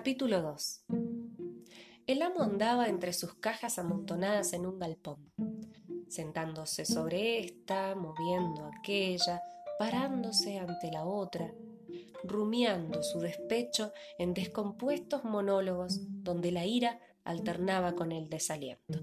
Capítulo 2 El amo andaba entre sus cajas amontonadas en un galpón, sentándose sobre esta, moviendo aquella, parándose ante la otra, rumiando su despecho en descompuestos monólogos donde la ira alternaba con el desaliento.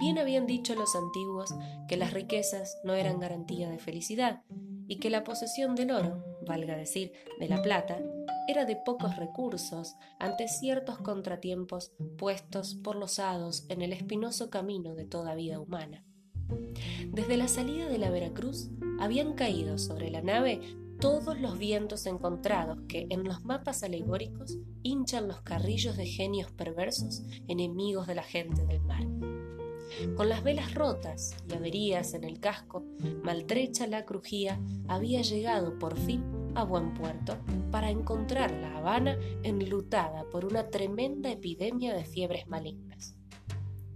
Bien habían dicho los antiguos que las riquezas no eran garantía de felicidad y que la posesión del oro, valga decir, de la plata, era de pocos recursos ante ciertos contratiempos puestos por los hados en el espinoso camino de toda vida humana. Desde la salida de la Veracruz habían caído sobre la nave todos los vientos encontrados que en los mapas alegóricos hinchan los carrillos de genios perversos enemigos de la gente del mar. Con las velas rotas y averías en el casco, maltrecha la crujía había llegado por fin a buen puerto para encontrar la Habana enlutada por una tremenda epidemia de fiebres malignas.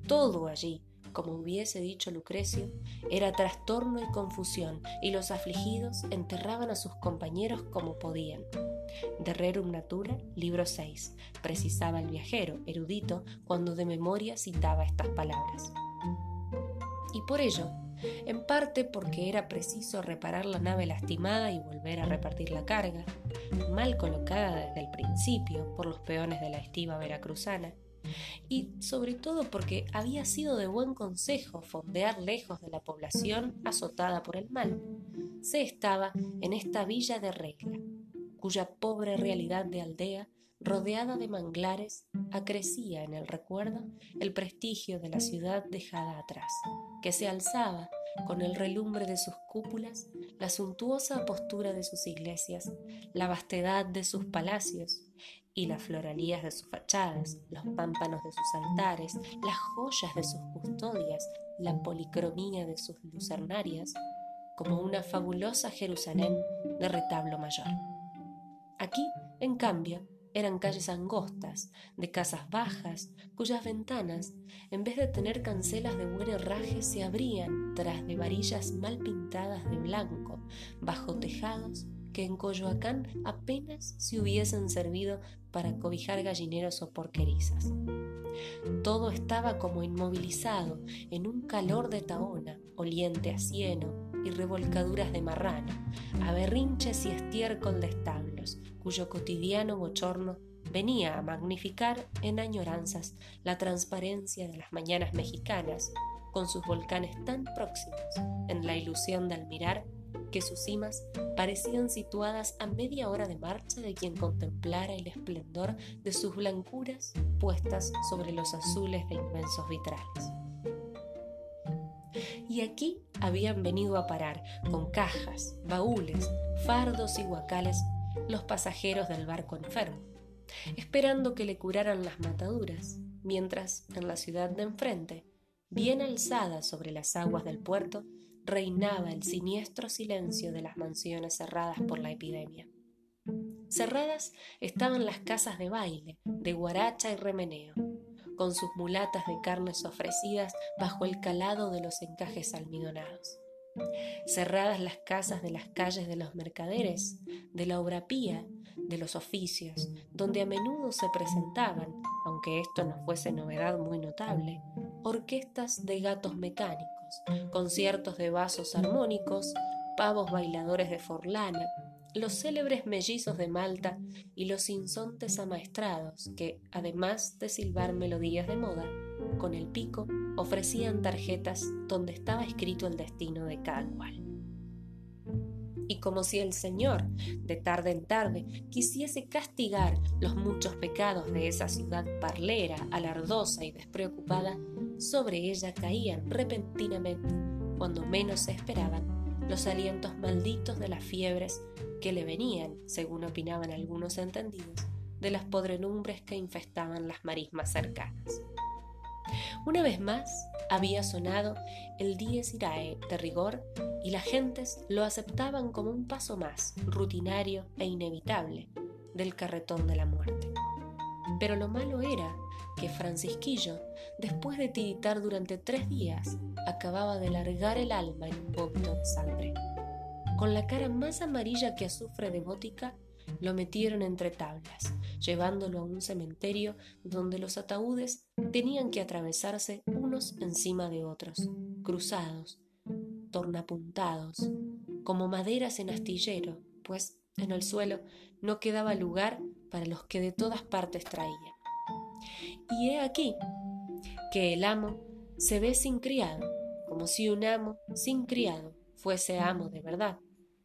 Todo allí, como hubiese dicho Lucrecio, era trastorno y confusión, y los afligidos enterraban a sus compañeros como podían. De Rerum Natura, libro 6, precisaba el viajero, erudito, cuando de memoria citaba estas palabras y por ello, en parte porque era preciso reparar la nave lastimada y volver a repartir la carga, mal colocada desde el principio por los peones de la estiva veracruzana, y sobre todo porque había sido de buen consejo fondear lejos de la población azotada por el mal, se estaba en esta villa de regla, cuya pobre realidad de aldea rodeada de manglares, acrecía en el recuerdo el prestigio de la ciudad dejada atrás, que se alzaba con el relumbre de sus cúpulas, la suntuosa postura de sus iglesias, la vastedad de sus palacios y las floralías de sus fachadas, los pámpanos de sus altares, las joyas de sus custodias, la policromía de sus lucernarias, como una fabulosa Jerusalén de retablo mayor. Aquí, en cambio, eran calles angostas, de casas bajas, cuyas ventanas, en vez de tener cancelas de buen herraje, se abrían tras de varillas mal pintadas de blanco, bajo tejados que en Coyoacán apenas se hubiesen servido para cobijar gallineros o porquerizas. Todo estaba como inmovilizado en un calor de taona, oliente a cieno y revolcaduras de marrano, a berrinches y estiércol de establos, cuyo cotidiano bochorno venía a magnificar en añoranzas la transparencia de las mañanas mexicanas, con sus volcanes tan próximos, en la ilusión de admirar que sus cimas parecían situadas a media hora de marcha de quien contemplara el esplendor de sus blancuras puestas sobre los azules de inmensos vitrales. Y aquí habían venido a parar, con cajas, baúles, fardos y guacales, los pasajeros del barco enfermo, esperando que le curaran las mataduras, mientras en la ciudad de enfrente, bien alzada sobre las aguas del puerto, reinaba el siniestro silencio de las mansiones cerradas por la epidemia. Cerradas estaban las casas de baile, de guaracha y remeneo, con sus mulatas de carnes ofrecidas bajo el calado de los encajes almidonados. Cerradas las casas de las calles de los mercaderes, de la obra pía, de los oficios, donde a menudo se presentaban, aunque esto no fuese novedad muy notable, orquestas de gatos mecánicos, conciertos de vasos armónicos, pavos bailadores de forlana, los célebres mellizos de Malta y los insontes amaestrados que, además de silbar melodías de moda, con el pico ofrecían tarjetas donde estaba escrito el destino de cada cual. Y como si el Señor, de tarde en tarde, quisiese castigar los muchos pecados de esa ciudad parlera, alardosa y despreocupada, sobre ella caían repentinamente, cuando menos se esperaban, los alientos malditos de las fiebres que le venían, según opinaban algunos entendidos, de las podrenumbres que infestaban las marismas cercanas. Una vez más había sonado el dies irae de rigor y las gentes lo aceptaban como un paso más, rutinario e inevitable, del carretón de la muerte. Pero lo malo era que Francisquillo, después de tiritar durante tres días, acababa de largar el alma en un vómito de sangre. Con la cara más amarilla que azufre de gótica, lo metieron entre tablas, llevándolo a un cementerio donde los ataúdes tenían que atravesarse unos encima de otros, cruzados, tornapuntados, como maderas en astillero, pues en el suelo no quedaba lugar para los que de todas partes traía. Y he aquí que el amo se ve sin criado, como si un amo sin criado fuese amo de verdad,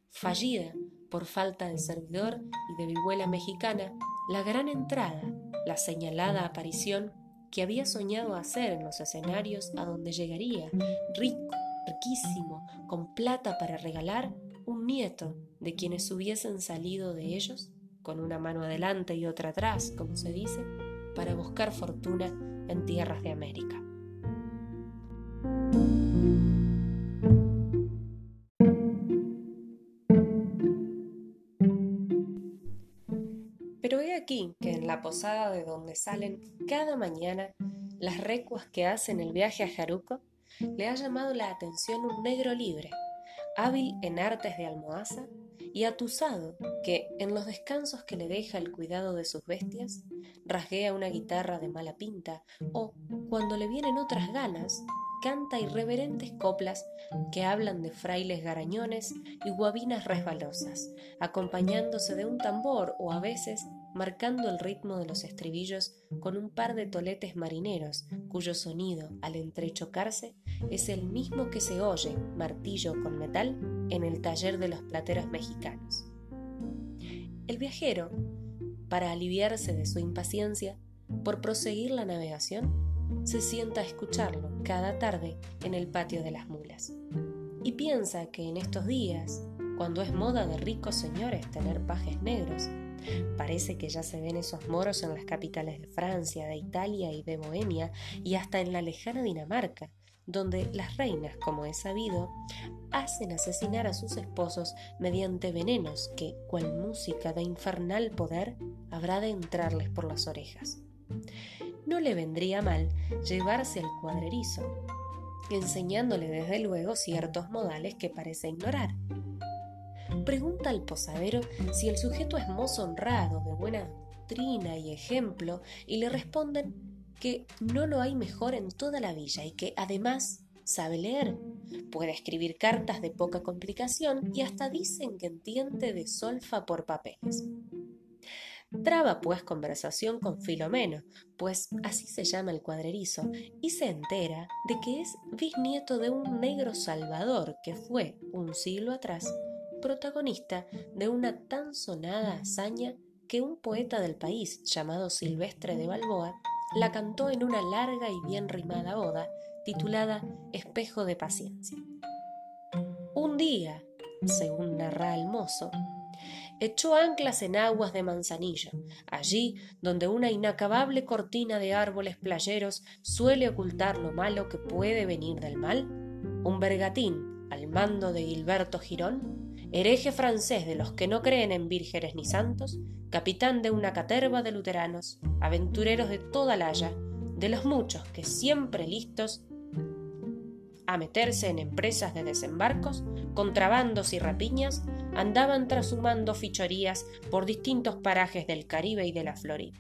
fallida por falta de servidor y de vihuela mexicana, la gran entrada, la señalada aparición que había soñado hacer en los escenarios a donde llegaría, rico, riquísimo, con plata para regalar, un nieto de quienes hubiesen salido de ellos, con una mano adelante y otra atrás, como se dice, para buscar fortuna en tierras de América. Pero he aquí que en la posada de donde salen cada mañana las recuas que hacen el viaje a Jaruco, le ha llamado la atención un negro libre, hábil en artes de almohaza y atusado que, en los descansos que le deja el cuidado de sus bestias, rasguea una guitarra de mala pinta o, cuando le vienen otras ganas, canta irreverentes coplas que hablan de frailes garañones y guabinas resbalosas, acompañándose de un tambor o a veces marcando el ritmo de los estribillos con un par de toletes marineros, cuyo sonido, al entrechocarse, es el mismo que se oye, martillo con metal, en el taller de los plateros mexicanos. El viajero, para aliviarse de su impaciencia por proseguir la navegación, se sienta a escucharlo cada tarde en el patio de las mulas. Y piensa que en estos días, cuando es moda de ricos señores tener pajes negros, Parece que ya se ven esos moros en las capitales de Francia, de Italia y de Bohemia y hasta en la lejana Dinamarca, donde las reinas, como es sabido, hacen asesinar a sus esposos mediante venenos que, cual música de infernal poder, habrá de entrarles por las orejas. No le vendría mal llevarse al cuadrerizo, enseñándole desde luego ciertos modales que parece ignorar pregunta al posadero si el sujeto es mozo honrado, de buena doctrina y ejemplo, y le responden que no lo hay mejor en toda la villa y que además sabe leer, puede escribir cartas de poca complicación y hasta dicen que entiende de solfa por papeles. Traba pues conversación con Filomeno, pues así se llama el cuadrerizo, y se entera de que es bisnieto de un negro salvador que fue, un siglo atrás, protagonista de una tan sonada hazaña que un poeta del país llamado Silvestre de Balboa la cantó en una larga y bien rimada oda titulada Espejo de Paciencia. Un día, según narra el mozo, echó anclas en aguas de Manzanillo, allí donde una inacabable cortina de árboles playeros suele ocultar lo malo que puede venir del mal, un bergatín al mando de Gilberto Girón hereje francés de los que no creen en vírgenes ni santos, capitán de una caterva de luteranos, aventureros de toda la haya, de los muchos que siempre listos a meterse en empresas de desembarcos, contrabandos y rapiñas, andaban trashumando fichorías por distintos parajes del Caribe y de la Florida.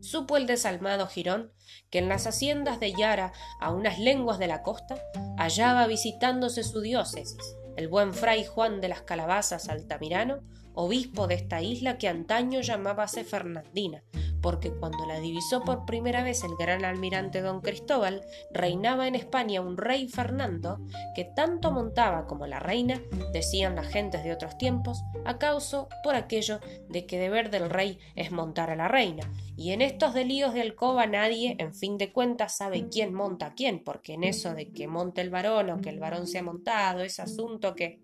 Supo el desalmado Girón que en las haciendas de Yara, a unas lenguas de la costa, hallaba visitándose su diócesis, el buen fray Juan de las Calabazas Altamirano, obispo de esta isla que antaño llamábase Fernandina, porque cuando la divisó por primera vez el gran almirante don Cristóbal, reinaba en España un rey Fernando que tanto montaba como la reina, decían las gentes de otros tiempos, a causa por aquello de que deber del rey es montar a la reina. Y en estos delíos de alcoba nadie, en fin de cuentas, sabe quién monta a quién, porque en eso de que monte el varón o que el varón sea montado, es asunto que...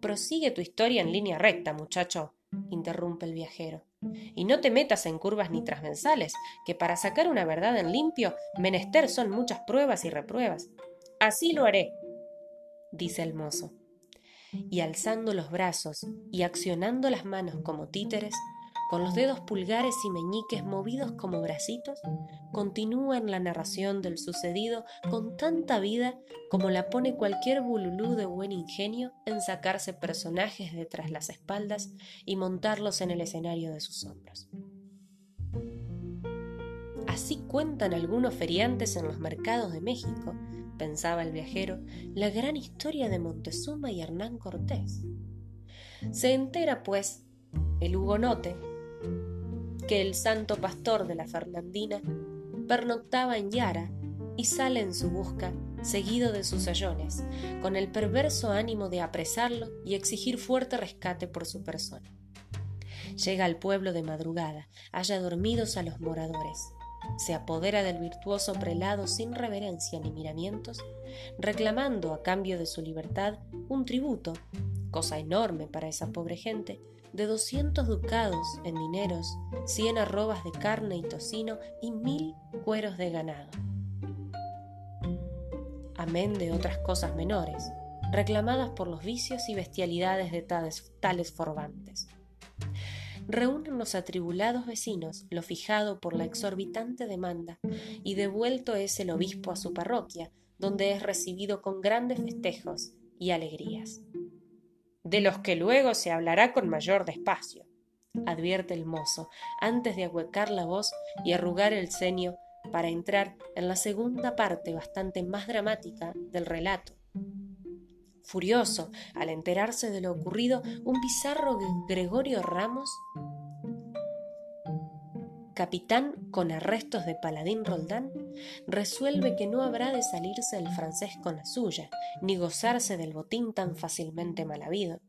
Prosigue tu historia en línea recta, muchacho, interrumpe el viajero. Y no te metas en curvas ni transversales, que para sacar una verdad en limpio, menester son muchas pruebas y repruebas. Así lo haré, dice el mozo. Y alzando los brazos y accionando las manos como títeres, con los dedos pulgares y meñiques movidos como bracitos, continúa en la narración del sucedido con tanta vida como la pone cualquier bululú de buen ingenio en sacarse personajes de tras las espaldas y montarlos en el escenario de sus hombros. Así cuentan algunos feriantes en los mercados de México, pensaba el viajero, la gran historia de Montezuma y Hernán Cortés. Se entera, pues, el hugonote, que el santo pastor de la Fernandina pernoctaba en Yara y sale en su busca, seguido de sus sayones, con el perverso ánimo de apresarlo y exigir fuerte rescate por su persona. Llega al pueblo de madrugada, halla dormidos a los moradores, se apodera del virtuoso prelado sin reverencia ni miramientos, reclamando a cambio de su libertad un tributo, cosa enorme para esa pobre gente, de doscientos ducados en dineros, cien arrobas de carne y tocino y mil cueros de ganado. Amén de otras cosas menores, reclamadas por los vicios y bestialidades de tales, tales forbantes. Reúnen los atribulados vecinos lo fijado por la exorbitante demanda, y devuelto es el obispo a su parroquia, donde es recibido con grandes festejos y alegrías de los que luego se hablará con mayor despacio, advierte el mozo, antes de ahuecar la voz y arrugar el ceño para entrar en la segunda parte bastante más dramática del relato. Furioso al enterarse de lo ocurrido, un bizarro Gregorio Ramos capitán con arrestos de paladín Roldán, resuelve que no habrá de salirse el francés con la suya, ni gozarse del botín tan fácilmente mal habido.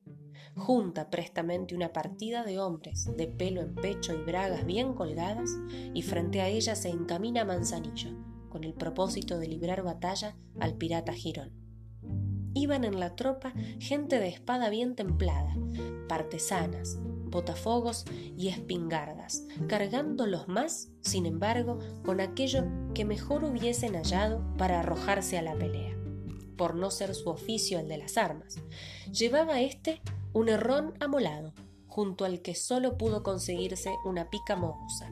Junta prestamente una partida de hombres, de pelo en pecho y bragas bien colgadas, y frente a ella se encamina Manzanillo, con el propósito de librar batalla al pirata Girón. Iban en la tropa gente de espada bien templada, partesanas, botafogos y espingardas, cargándolos más, sin embargo, con aquello que mejor hubiesen hallado para arrojarse a la pelea, por no ser su oficio el de las armas. Llevaba éste un herrón amolado, junto al que solo pudo conseguirse una pica mogusa.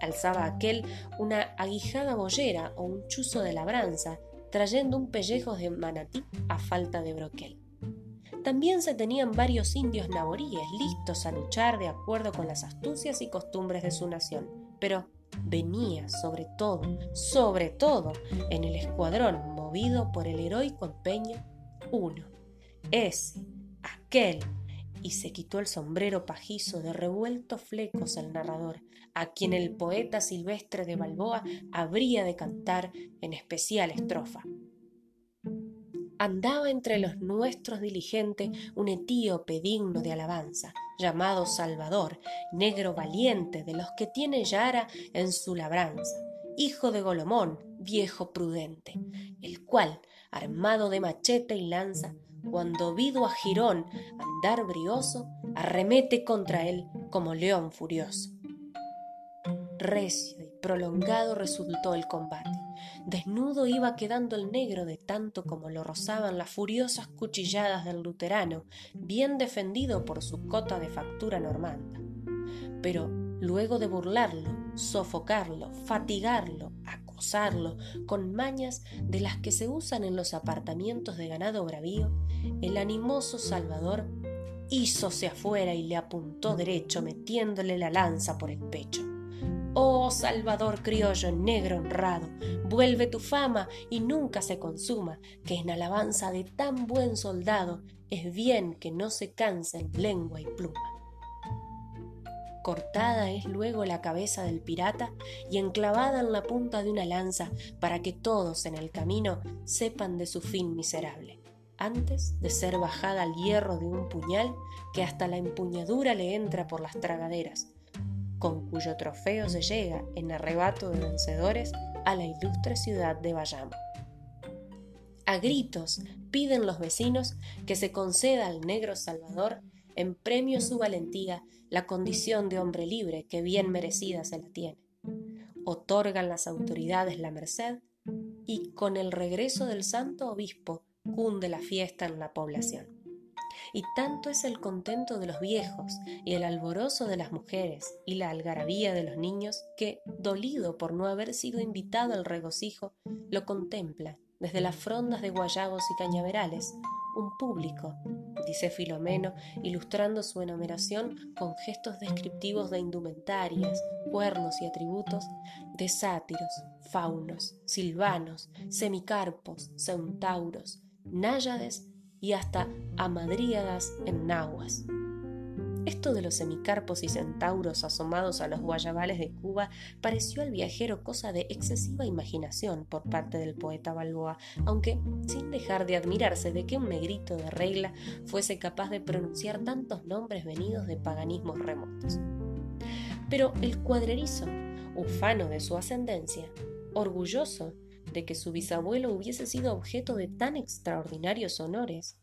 Alzaba aquel una aguijada bollera o un chuzo de labranza, trayendo un pellejo de manatí a falta de broquel. También se tenían varios indios naboríes listos a luchar de acuerdo con las astucias y costumbres de su nación, pero venía sobre todo, sobre todo, en el escuadrón movido por el heroico empeño uno, ese, aquel, y se quitó el sombrero pajizo de revueltos flecos el narrador, a quien el poeta silvestre de Balboa habría de cantar en especial estrofa andaba entre los nuestros diligente un etíope digno de alabanza, llamado Salvador, negro valiente de los que tiene Yara en su labranza, hijo de Golomón, viejo prudente, el cual, armado de machete y lanza, cuando vido a Girón andar brioso, arremete contra él como león furioso. Recio y prolongado resultó el combate Desnudo iba quedando el negro de tanto como lo rozaban las furiosas cuchilladas del luterano, bien defendido por su cota de factura normanda. Pero luego de burlarlo, sofocarlo, fatigarlo, acosarlo, con mañas de las que se usan en los apartamientos de ganado bravío, el animoso Salvador hízose afuera y le apuntó derecho metiéndole la lanza por el pecho. Oh Salvador criollo negro honrado, vuelve tu fama y nunca se consuma, que en alabanza de tan buen soldado es bien que no se cansen lengua y pluma. Cortada es luego la cabeza del pirata y enclavada en la punta de una lanza para que todos en el camino sepan de su fin miserable, antes de ser bajada al hierro de un puñal que hasta la empuñadura le entra por las tragaderas, con cuyo trofeo se llega en arrebato de vencedores a la ilustre ciudad de Bayamo. A gritos piden los vecinos que se conceda al negro Salvador, en premio su valentía, la condición de hombre libre que bien merecida se la tiene. Otorgan las autoridades la merced y con el regreso del santo obispo cunde la fiesta en la población y tanto es el contento de los viejos y el alborozo de las mujeres y la algarabía de los niños que, dolido por no haber sido invitado al regocijo, lo contempla desde las frondas de guayabos y cañaverales, un público, dice Filomeno, ilustrando su enumeración con gestos descriptivos de indumentarias, cuernos y atributos, de sátiros, faunos, silvanos, semicarpos, centauros, náyades y hasta amadríadas en nahuas. Esto de los semicarpos y centauros asomados a los guayabales de Cuba pareció al viajero cosa de excesiva imaginación por parte del poeta Balboa, aunque sin dejar de admirarse de que un negrito de regla fuese capaz de pronunciar tantos nombres venidos de paganismos remotos. Pero el cuadrerizo, ufano de su ascendencia, orgulloso de que su bisabuelo hubiese sido objeto de tan extraordinarios honores,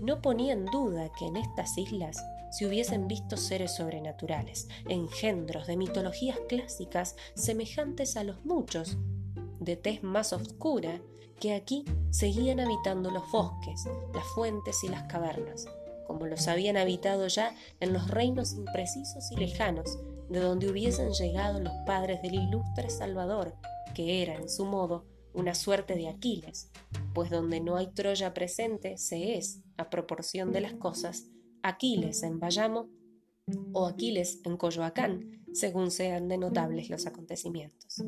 no ponía en duda que en estas islas se hubiesen visto seres sobrenaturales, engendros de mitologías clásicas semejantes a los muchos, de tez más oscura, que aquí seguían habitando los bosques, las fuentes y las cavernas, como los habían habitado ya en los reinos imprecisos y lejanos, de donde hubiesen llegado los padres del ilustre Salvador, que era, en su modo, una suerte de Aquiles, pues donde no hay Troya presente se es, a proporción de las cosas, Aquiles en Bayamo o Aquiles en Coyoacán, según sean de notables los acontecimientos.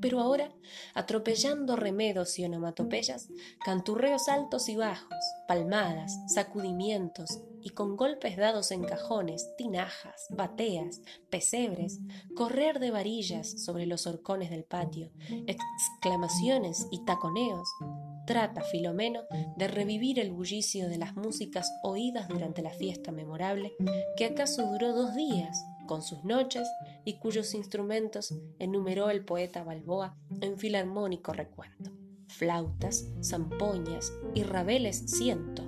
Pero ahora, atropellando remedos y onomatopeyas, canturreos altos y bajos, palmadas, sacudimientos y con golpes dados en cajones, tinajas, bateas, pesebres, correr de varillas sobre los horcones del patio, exclamaciones y taconeos, trata Filomeno de revivir el bullicio de las músicas oídas durante la fiesta memorable que acaso duró dos días con sus noches y cuyos instrumentos enumeró el poeta Balboa en filarmónico recuento. Flautas, zampoñas y rabeles ciento,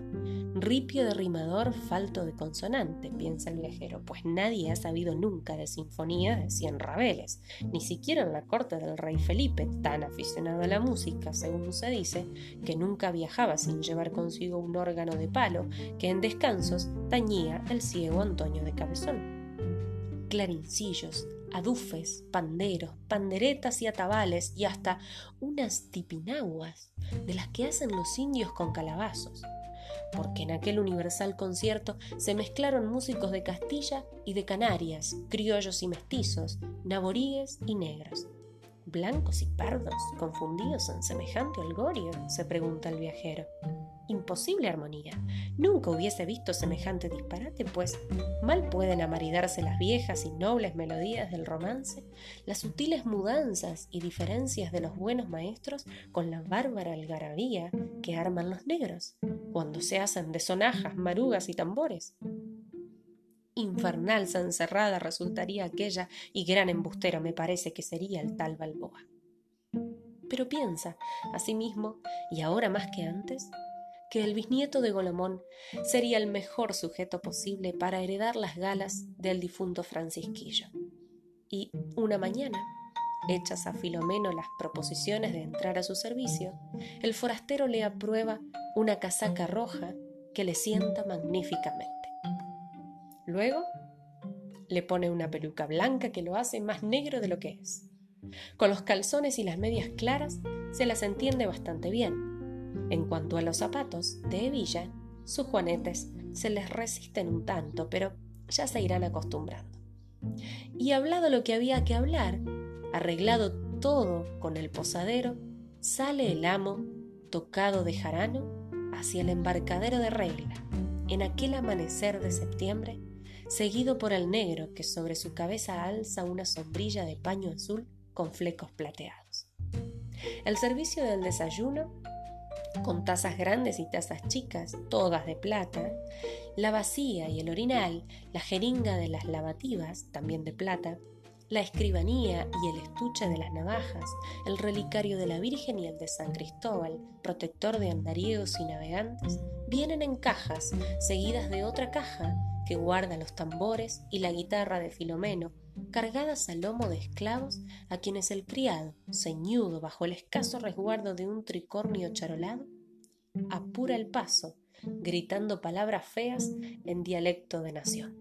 Ripio de rimador, falto de consonante, piensa el viajero, pues nadie ha sabido nunca de sinfonías de cien rabeles, ni siquiera en la corte del rey Felipe, tan aficionado a la música, según se dice, que nunca viajaba sin llevar consigo un órgano de palo que en descansos tañía el ciego Antonio de Cabezón. Clarincillos, adufes, panderos, panderetas y atabales y hasta unas tipinaguas de las que hacen los indios con calabazos porque en aquel universal concierto se mezclaron músicos de Castilla y de Canarias, criollos y mestizos, naboríes y negros. ¿Blancos y pardos, confundidos en semejante holgorio? se pregunta el viajero imposible armonía. Nunca hubiese visto semejante disparate, pues mal pueden amaridarse las viejas y nobles melodías del romance, las sutiles mudanzas y diferencias de los buenos maestros con la bárbara algarabía que arman los negros, cuando se hacen de sonajas, marugas y tambores. Infernal encerrada resultaría aquella y gran embustero me parece que sería el tal Balboa. Pero piensa, asimismo, y ahora más que antes, que el bisnieto de Golomón sería el mejor sujeto posible para heredar las galas del difunto Francisquillo. Y una mañana, hechas a Filomeno las proposiciones de entrar a su servicio, el forastero le aprueba una casaca roja que le sienta magníficamente. Luego le pone una peluca blanca que lo hace más negro de lo que es. Con los calzones y las medias claras se las entiende bastante bien, en cuanto a los zapatos de hebilla, sus juanetes se les resisten un tanto, pero ya se irán acostumbrando. Y hablado lo que había que hablar, arreglado todo con el posadero, sale el amo, tocado de jarano, hacia el embarcadero de regla, en aquel amanecer de septiembre, seguido por el negro que sobre su cabeza alza una sombrilla de paño azul con flecos plateados. El servicio del desayuno con tazas grandes y tazas chicas, todas de plata, la vacía y el orinal, la jeringa de las lavativas, también de plata, la escribanía y el estuche de las navajas, el relicario de la Virgen y el de San Cristóbal, protector de andariegos y navegantes, vienen en cajas, seguidas de otra caja que guarda los tambores y la guitarra de Filomeno, cargadas al lomo de esclavos a quienes el criado, ceñudo bajo el escaso resguardo de un tricornio charolado, apura el paso gritando palabras feas en dialecto de nación.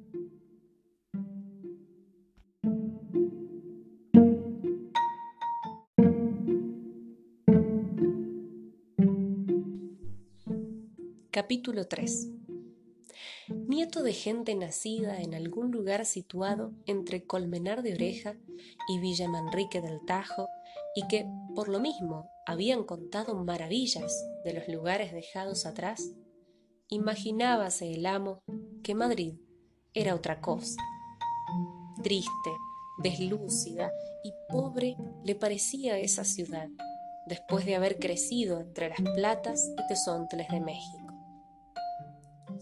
Capítulo 3 Nieto de gente nacida en algún lugar situado entre Colmenar de Oreja y Villa Manrique del Tajo, y que, por lo mismo, habían contado maravillas de los lugares dejados atrás, imaginábase el amo que Madrid era otra cosa. Triste, deslúcida y pobre le parecía esa ciudad, después de haber crecido entre las platas y tesontles de México.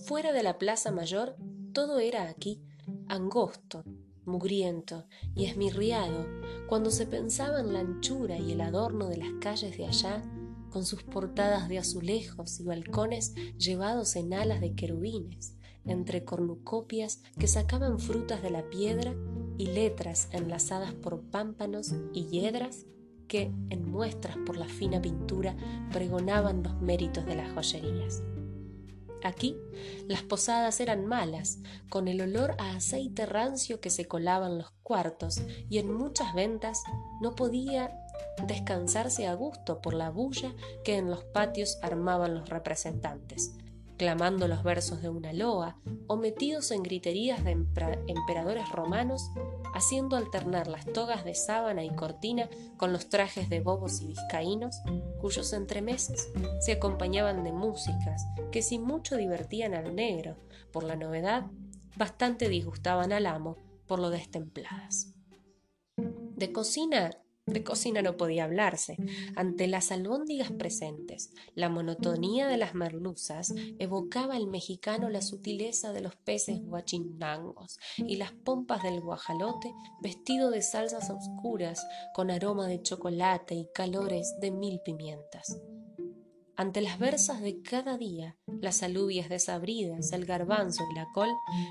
Fuera de la Plaza Mayor, todo era aquí angosto, mugriento y esmirriado, cuando se pensaba en la anchura y el adorno de las calles de allá, con sus portadas de azulejos y balcones llevados en alas de querubines, entre cornucopias que sacaban frutas de la piedra y letras enlazadas por pámpanos y hiedras que, en muestras por la fina pintura, pregonaban los méritos de las joyerías. Aquí las posadas eran malas, con el olor a aceite rancio que se colaba en los cuartos, y en muchas ventas no podía descansarse a gusto por la bulla que en los patios armaban los representantes clamando los versos de una loa o metidos en griterías de emperadores romanos, haciendo alternar las togas de sábana y cortina con los trajes de bobos y vizcaínos, cuyos entremeses se acompañaban de músicas que si mucho divertían al negro por la novedad, bastante disgustaban al amo por lo destempladas. De cocina de cocina no podía hablarse. Ante las albóndigas presentes, la monotonía de las merluzas evocaba al mexicano la sutileza de los peces guachinangos y las pompas del guajalote vestido de salsas oscuras con aroma de chocolate y calores de mil pimientas. Ante las versas de cada día, las alubias desabridas, el garbanzo y la col,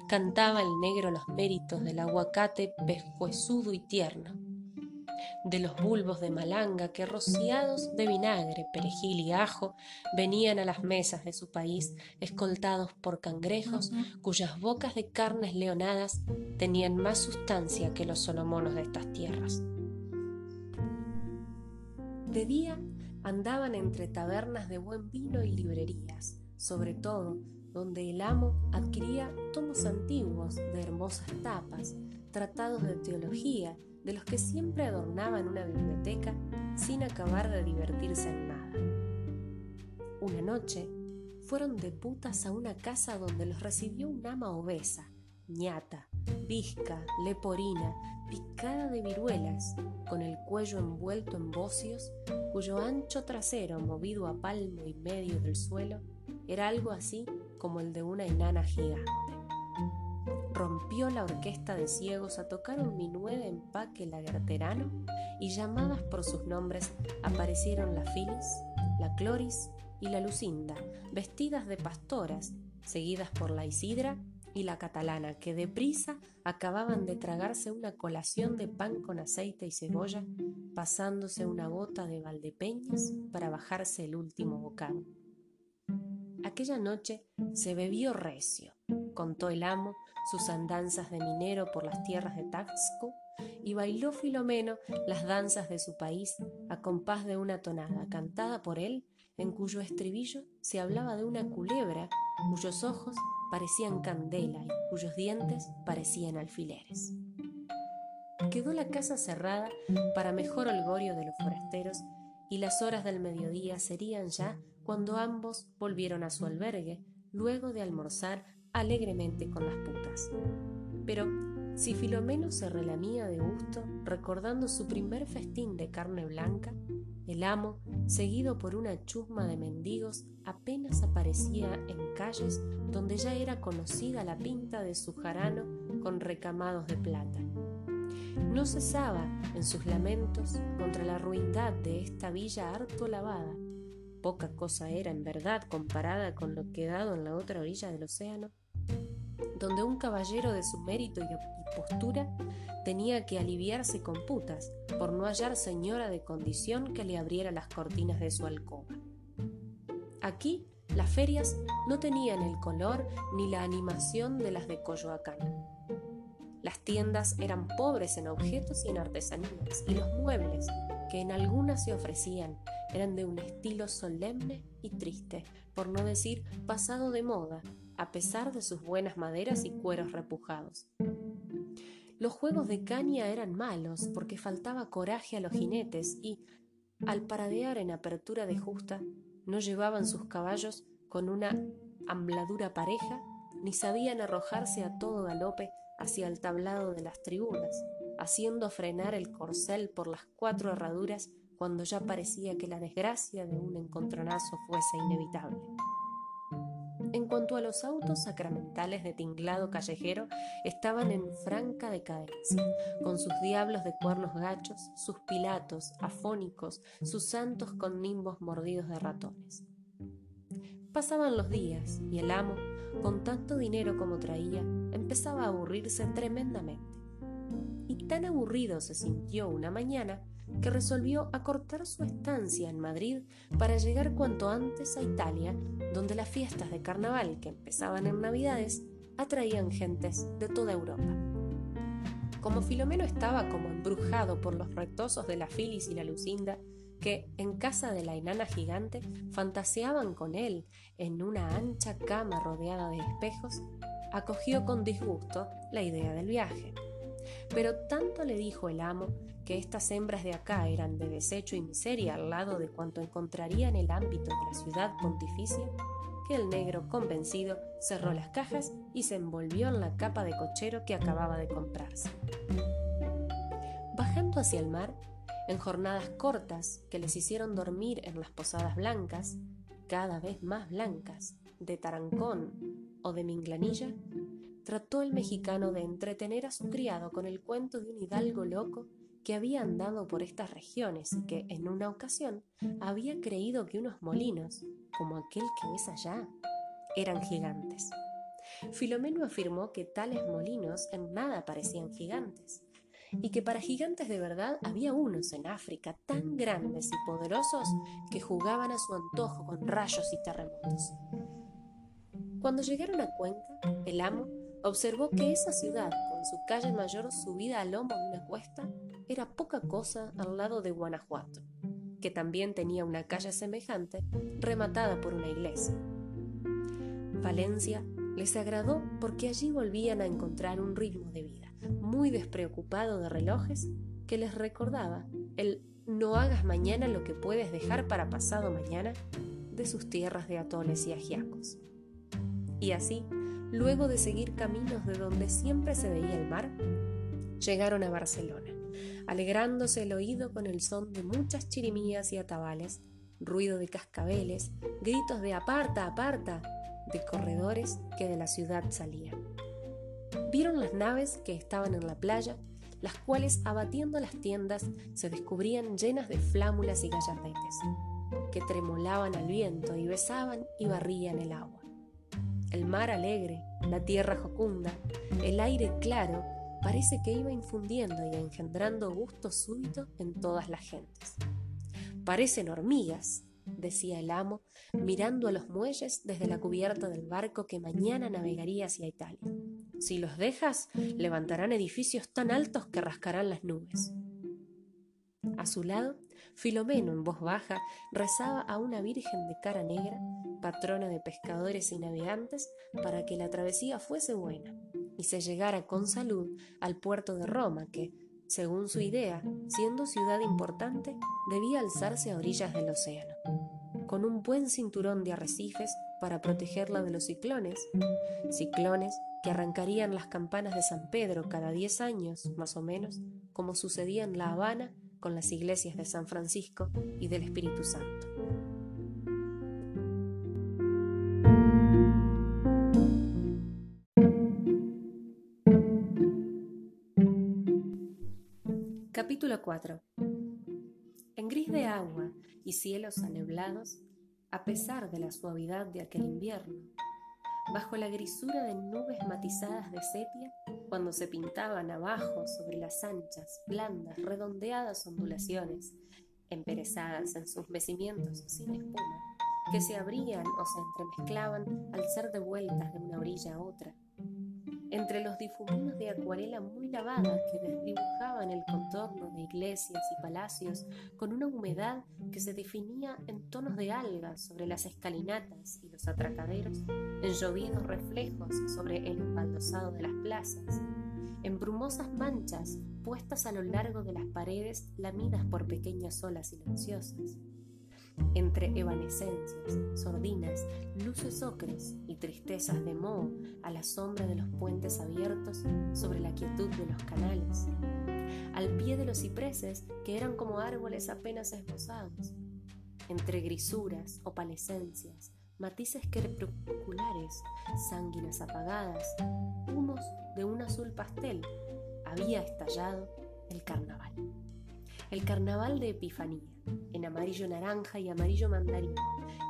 cantaba el negro los méritos del aguacate pescuezudo y tierno de los bulbos de malanga que rociados de vinagre, perejil y ajo venían a las mesas de su país escoltados por cangrejos cuyas bocas de carnes leonadas tenían más sustancia que los solomonos de estas tierras. De día andaban entre tabernas de buen vino y librerías, sobre todo donde el amo adquiría tomos antiguos de hermosas tapas, tratados de teología de los que siempre adornaban una biblioteca sin acabar de divertirse en nada. Una noche fueron de putas a una casa donde los recibió un ama obesa, ñata, visca, leporina, picada de viruelas, con el cuello envuelto en bocios, cuyo ancho trasero, movido a palmo y medio del suelo, era algo así como el de una enana gigante rompió la orquesta de ciegos a tocar un minué de empaque lagarterano y llamadas por sus nombres aparecieron la Filis, la Cloris y la Lucinda, vestidas de pastoras, seguidas por la Isidra y la catalana, que deprisa acababan de tragarse una colación de pan con aceite y cebolla, pasándose una gota de valdepeñas para bajarse el último bocado. Aquella noche se bebió recio, contó el amo, sus andanzas de minero por las tierras de Taxco, y bailó Filomeno las danzas de su país a compás de una tonada cantada por él, en cuyo estribillo se hablaba de una culebra cuyos ojos parecían candela y cuyos dientes parecían alfileres. Quedó la casa cerrada para mejor holgorio de los forasteros y las horas del mediodía serían ya cuando ambos volvieron a su albergue luego de almorzar alegremente con las putas. Pero si Filomeno se relamía de gusto recordando su primer festín de carne blanca, el amo, seguido por una chusma de mendigos, apenas aparecía en calles donde ya era conocida la pinta de su jarano con recamados de plata. No cesaba en sus lamentos contra la ruindad de esta villa harto lavada. Poca cosa era en verdad comparada con lo quedado en la otra orilla del océano donde un caballero de su mérito y postura tenía que aliviarse con putas por no hallar señora de condición que le abriera las cortinas de su alcoba. Aquí Las ferias no tenían el color ni la animación de las de Coyoacán. Las tiendas eran pobres en objetos y en artesanías, y los muebles, que en algunas se ofrecían, eran de un estilo solemne y triste, por no decir pasado de moda, a pesar de sus buenas maderas y cueros repujados. Los juegos de caña eran malos porque faltaba coraje a los jinetes y, al paradear en apertura de justa, no llevaban sus caballos con una ambladura pareja, ni sabían arrojarse a todo galope hacia el tablado de las tribunas, haciendo frenar el corcel por las cuatro herraduras cuando ya parecía que la desgracia de un encontronazo fuese inevitable. En cuanto a los autos sacramentales de tinglado callejero, estaban en franca decadencia, con sus diablos de cuernos gachos, sus pilatos afónicos, sus santos con nimbos mordidos de ratones. Pasaban los días y el amo, con tanto dinero como traía, empezaba a aburrirse tremendamente. Y tan aburrido se sintió una mañana que resolvió acortar su estancia en Madrid para llegar cuanto antes a Italia, donde las fiestas de carnaval que empezaban en Navidades atraían gentes de toda Europa. Como Filomeno estaba como embrujado por los retosos de la Filis y la Lucinda, que en casa de la enana gigante fantaseaban con él en una ancha cama rodeada de espejos, acogió con disgusto la idea del viaje. Pero tanto le dijo el amo que estas hembras de acá eran de desecho y miseria al lado de cuanto encontraría en el ámbito de la ciudad pontificia, que el negro, convencido, cerró las cajas y se envolvió en la capa de cochero que acababa de comprarse. Bajando hacia el mar, en jornadas cortas que les hicieron dormir en las posadas blancas, cada vez más blancas, de Tarancón o de Minglanilla, trató el mexicano de entretener a su criado con el cuento de un hidalgo loco que había andado por estas regiones y que en una ocasión había creído que unos molinos, como aquel que ves allá, eran gigantes. Filomeno afirmó que tales molinos en nada parecían gigantes, y que para gigantes de verdad había unos en África tan grandes y poderosos que jugaban a su antojo con rayos y terremotos. Cuando llegaron a Cuenca, el amo observó que esa ciudad, con su calle mayor subida al lomo de una cuesta, era poca cosa al lado de Guanajuato, que también tenía una calle semejante rematada por una iglesia. Valencia les agradó porque allí volvían a encontrar un ritmo de vida muy despreocupado de relojes que les recordaba el no hagas mañana lo que puedes dejar para pasado mañana de sus tierras de atoles y ajiacos. Y así, luego de seguir caminos de donde siempre se veía el mar, llegaron a Barcelona alegrándose el oído con el son de muchas chirimías y atabales, ruido de cascabeles, gritos de aparta, aparta, de corredores que de la ciudad salían. Vieron las naves que estaban en la playa, las cuales abatiendo las tiendas se descubrían llenas de flámulas y gallardetes, que tremolaban al viento y besaban y barrían el agua. El mar alegre, la tierra jocunda, el aire claro parece que iba infundiendo y engendrando gusto súbito en todas las gentes. Parecen hormigas, decía el amo, mirando a los muelles desde la cubierta del barco que mañana navegaría hacia Italia. Si los dejas, levantarán edificios tan altos que rascarán las nubes. A su lado, Filomeno, en voz baja, rezaba a una virgen de cara negra, patrona de pescadores y navegantes, para que la travesía fuese buena y se llegara con salud al puerto de Roma, que, según su idea, siendo ciudad importante, debía alzarse a orillas del océano, con un buen cinturón de arrecifes para protegerla de los ciclones, ciclones que arrancarían las campanas de San Pedro cada diez años, más o menos, como sucedía en La Habana con las iglesias de San Francisco y del Espíritu Santo. Capítulo 4 En gris de agua y cielos aneblados, a pesar de la suavidad de aquel invierno, bajo la grisura de nubes matizadas de sepia, cuando se pintaban abajo sobre las anchas, blandas, redondeadas ondulaciones, emperezadas en sus mecimientos sin espuma, que se abrían o se entremezclaban al ser devueltas de una orilla a otra entre los difuminos de acuarela muy lavada que desdibujaban el contorno de iglesias y palacios con una humedad que se definía en tonos de algas sobre las escalinatas y los atracaderos, en llovidos reflejos sobre el embaldosado de las plazas, en brumosas manchas puestas a lo largo de las paredes lamidas por pequeñas olas silenciosas entre evanescencias, sordinas, luces ocres y tristezas de moho a la sombra de los puentes abiertos sobre la quietud de los canales, al pie de los cipreses que eran como árboles apenas esbozados, entre grisuras, opalescencias, matices crepusculares, sanguinas apagadas, humos de un azul pastel, había estallado el carnaval. El carnaval de Epifanía, en amarillo naranja y amarillo mandarino,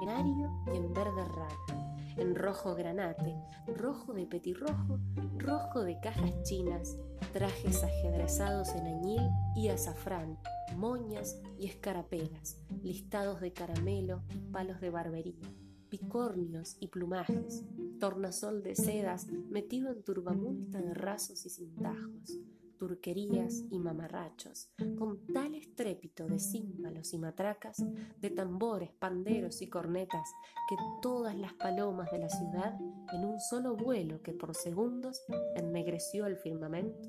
en ario y en verde raro, en rojo granate, rojo de petirrojo, rojo de cajas chinas, trajes ajedrezados en añil y azafrán, moñas y escarapelas, listados de caramelo y palos de barbería, picornios y plumajes, tornasol de sedas metido en turbamulta de rasos y cintajos, turquerías y mamarrachos, con tal estrépito de címbalos y matracas, de tambores, panderos y cornetas, que todas las palomas de la ciudad, en un solo vuelo que por segundos ennegreció el firmamento,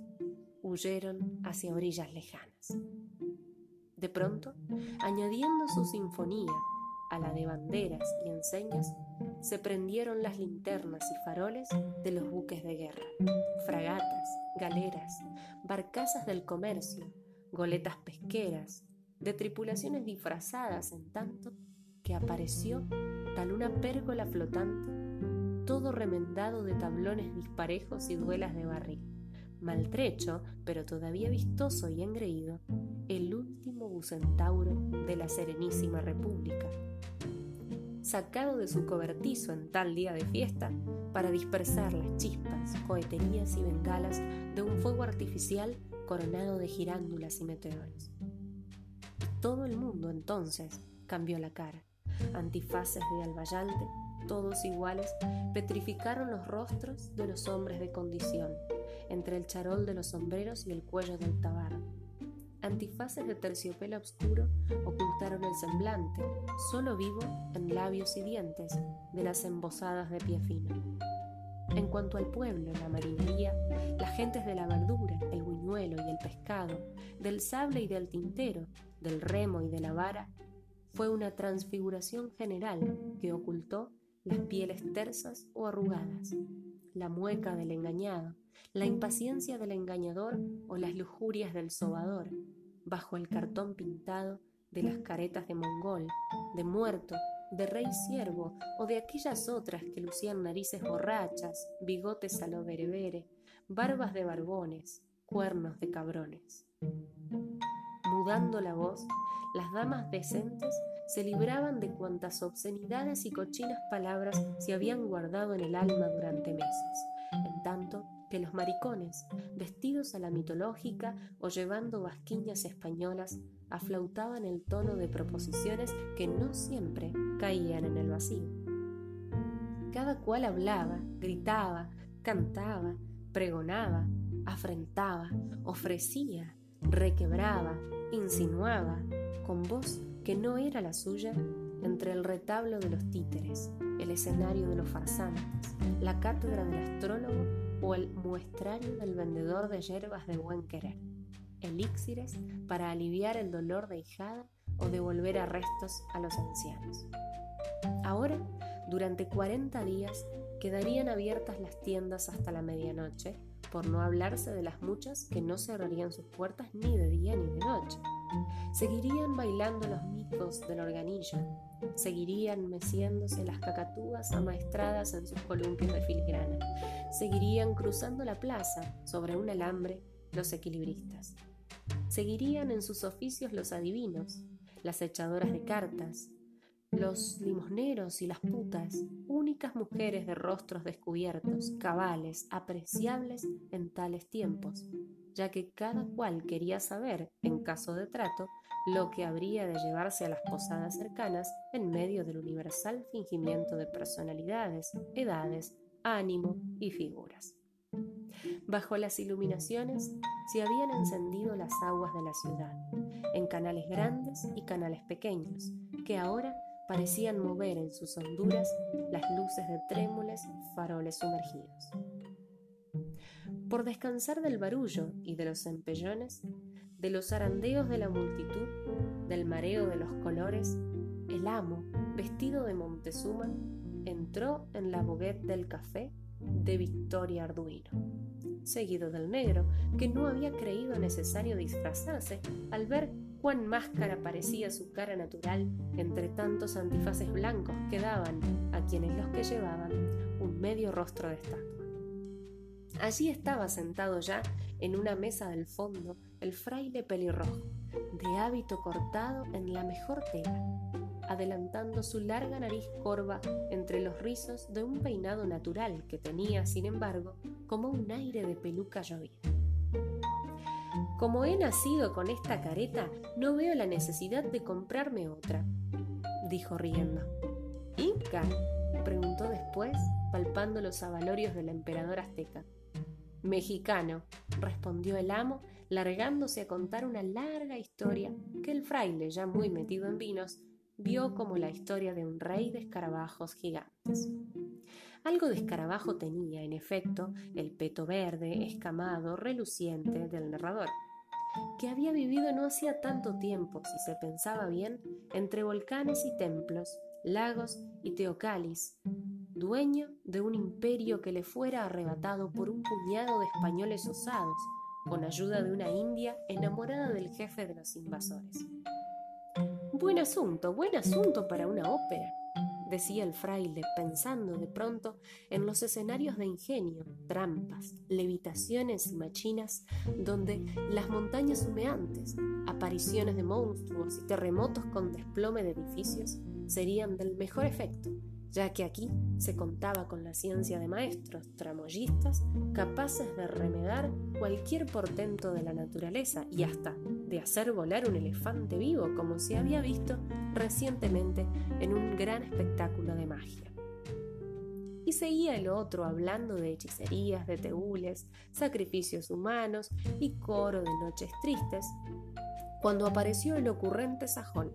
huyeron hacia orillas lejanas. De pronto, añadiendo su sinfonía a la de banderas y enseñas, se prendieron las linternas y faroles de los buques de guerra, fragatas, galeras, barcazas del comercio, goletas pesqueras, de tripulaciones disfrazadas en tanto que apareció tal una pérgola flotante, todo remendado de tablones disparejos y duelas de barril, maltrecho, pero todavía vistoso y engreído, el último bucentauro de la Serenísima República sacado de su cobertizo en tal día de fiesta para dispersar las chispas, coheterías y bengalas de un fuego artificial coronado de girándulas y meteoros. Todo el mundo entonces cambió la cara. Antifaces de albayalde, todos iguales, petrificaron los rostros de los hombres de condición, entre el charol de los sombreros y el cuello del tabarro antifaces de terciopelo oscuro ocultaron el semblante, solo vivo en labios y dientes, de las embosadas de pie fino. En cuanto al pueblo, la marinería, las gentes de la verdura, el buñuelo y el pescado, del sable y del tintero, del remo y de la vara, fue una transfiguración general que ocultó las pieles tersas o arrugadas, la mueca del engañado, la impaciencia del engañador o las lujurias del sobador, bajo el cartón pintado de las caretas de mongol, de muerto, de rey siervo o de aquellas otras que lucían narices borrachas, bigotes a lo berebere, barbas de barbones, cuernos de cabrones. Mudando la voz, las damas decentes se libraban de cuantas obscenidades y cochinas palabras se habían guardado en el alma durante meses, en tanto que los maricones, vestidos a la mitológica o llevando basquiñas españolas, aflautaban el tono de proposiciones que no siempre caían en el vacío. Cada cual hablaba, gritaba, cantaba, pregonaba, afrentaba, ofrecía, requebraba, insinuaba, con voz que no era la suya, entre el retablo de los títeres, el escenario de los farsantes, la cátedra del astrólogo o el muestrario del vendedor de hierbas de buen querer, elixires para aliviar el dolor de hijada o devolver arrestos a los ancianos. Ahora, durante 40 días, quedarían abiertas las tiendas hasta la medianoche, por no hablarse de las muchas que no cerrarían sus puertas ni de día ni de noche. Seguirían bailando los micos del organillo, seguirían meciéndose las cacatúas amaestradas en sus columpios de filigrana, seguirían cruzando la plaza sobre un alambre los equilibristas, seguirían en sus oficios los adivinos, las echadoras de cartas, los limosneros y las putas, únicas mujeres de rostros descubiertos, cabales, apreciables en tales tiempos, ya que cada cual quería saber, en caso de trato, lo que habría de llevarse a las posadas cercanas en medio del universal fingimiento de personalidades, edades, ánimo y figuras. Bajo las iluminaciones se habían encendido las aguas de la ciudad, en canales grandes y canales pequeños, que ahora parecían mover en sus honduras las luces de trémules faroles sumergidos. Por descansar del barullo y de los empellones, de los zarandeos de la multitud, del mareo de los colores, el amo, vestido de Montezuma, entró en la boguette del café de Victoria Arduino, seguido del negro, que no había creído necesario disfrazarse al ver cuán máscara parecía su cara natural entre tantos antifaces blancos que daban a quienes los que llevaban un medio rostro de. Allí estaba sentado ya en una mesa del fondo el fraile pelirrojo, de hábito cortado en la mejor tela, adelantando su larga nariz corva entre los rizos de un peinado natural que tenía, sin embargo, como un aire de peluca llovida. Como he nacido con esta careta, no veo la necesidad de comprarme otra, dijo riendo. ¿Inca? preguntó después, palpando los avalorios del emperador azteca. Mexicano, respondió el amo, largándose a contar una larga historia que el fraile, ya muy metido en vinos, vio como la historia de un rey de escarabajos gigantes. Algo de escarabajo tenía, en efecto, el peto verde, escamado, reluciente del narrador que había vivido no hacía tanto tiempo, si se pensaba bien, entre volcanes y templos, lagos y teocalis, dueño de un imperio que le fuera arrebatado por un puñado de españoles osados, con ayuda de una india enamorada del jefe de los invasores. Buen asunto, buen asunto para una ópera decía el fraile, pensando de pronto en los escenarios de ingenio, trampas, levitaciones y machinas, donde las montañas humeantes, apariciones de monstruos y terremotos con desplome de edificios serían del mejor efecto, ya que aquí se contaba con la ciencia de maestros tramoyistas capaces de remedar cualquier portento de la naturaleza y hasta de hacer volar un elefante vivo, como se había visto recientemente en un gran espectáculo de magia. Y seguía el otro hablando de hechicerías, de teúles, sacrificios humanos y coro de noches tristes, cuando apareció el ocurrente sajón,